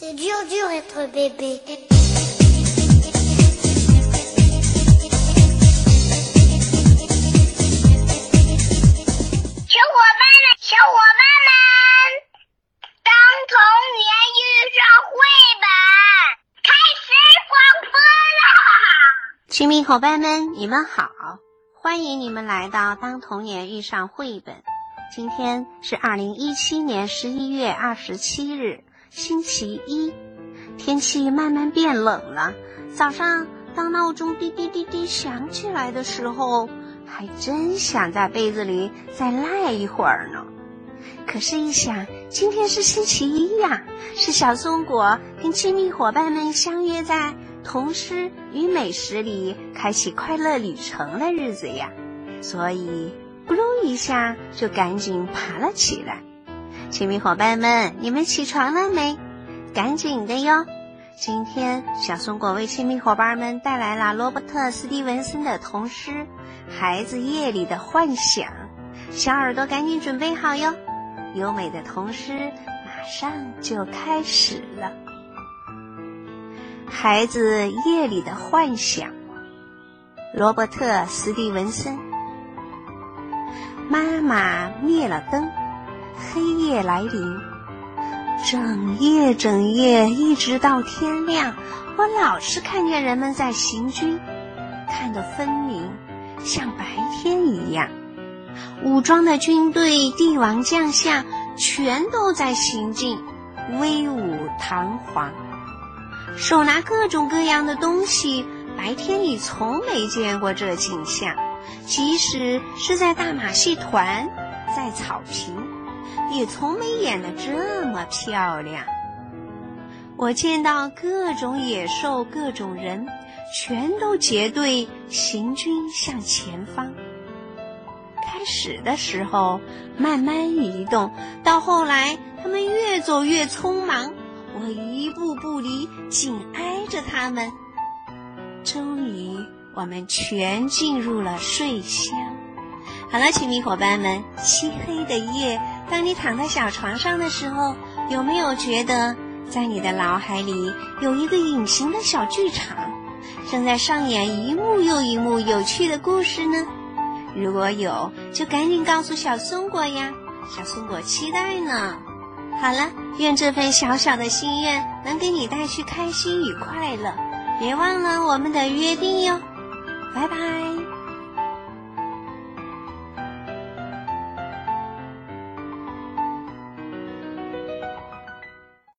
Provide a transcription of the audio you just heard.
C'est dur, dur être bébé. 小伙伴们，小伙伴们，当童年遇上绘本，开始广播啦！亲密伙伴们，你们好，欢迎你们来到《当童年遇上绘本》。今天是二零一七年十一月二十七日，星期一。天气慢慢变冷了，早上当闹钟滴滴滴滴响起来的时候，还真想在被子里再赖一会儿呢。可是，一想今天是星期一呀，是小松果跟亲密伙伴们相约在童诗与美食里开启快乐旅程的日子呀，所以咕噜一下就赶紧爬了起来。亲密伙伴们，你们起床了没？赶紧的哟！今天小松果为亲密伙伴们带来了罗伯特·斯蒂文森的童诗《孩子夜里的幻想》，小耳朵赶紧准备好哟！优美的童诗马上就开始了。孩子夜里的幻想，罗伯特·斯蒂文森。妈妈灭了灯，黑夜来临。整夜整夜，一直到天亮，我老是看见人们在行军，看得分明，像白天一样。武装的军队、帝王将相全都在行进，威武堂皇，手拿各种各样的东西。白天里从没见过这景象，即使是在大马戏团，在草坪。也从没演得这么漂亮。我见到各种野兽、各种人，全都结队行军向前方。开始的时候慢慢移动，到后来他们越走越匆忙，我一步步离，紧挨着他们。终于，我们全进入了睡乡。好了，亲密伙伴们，漆黑的夜。当你躺在小床上的时候，有没有觉得在你的脑海里有一个隐形的小剧场，正在上演一幕又一幕有趣的故事呢？如果有，就赶紧告诉小松果呀，小松果期待呢。好了，愿这份小小的心愿能给你带去开心与快乐，别忘了我们的约定哟，拜拜。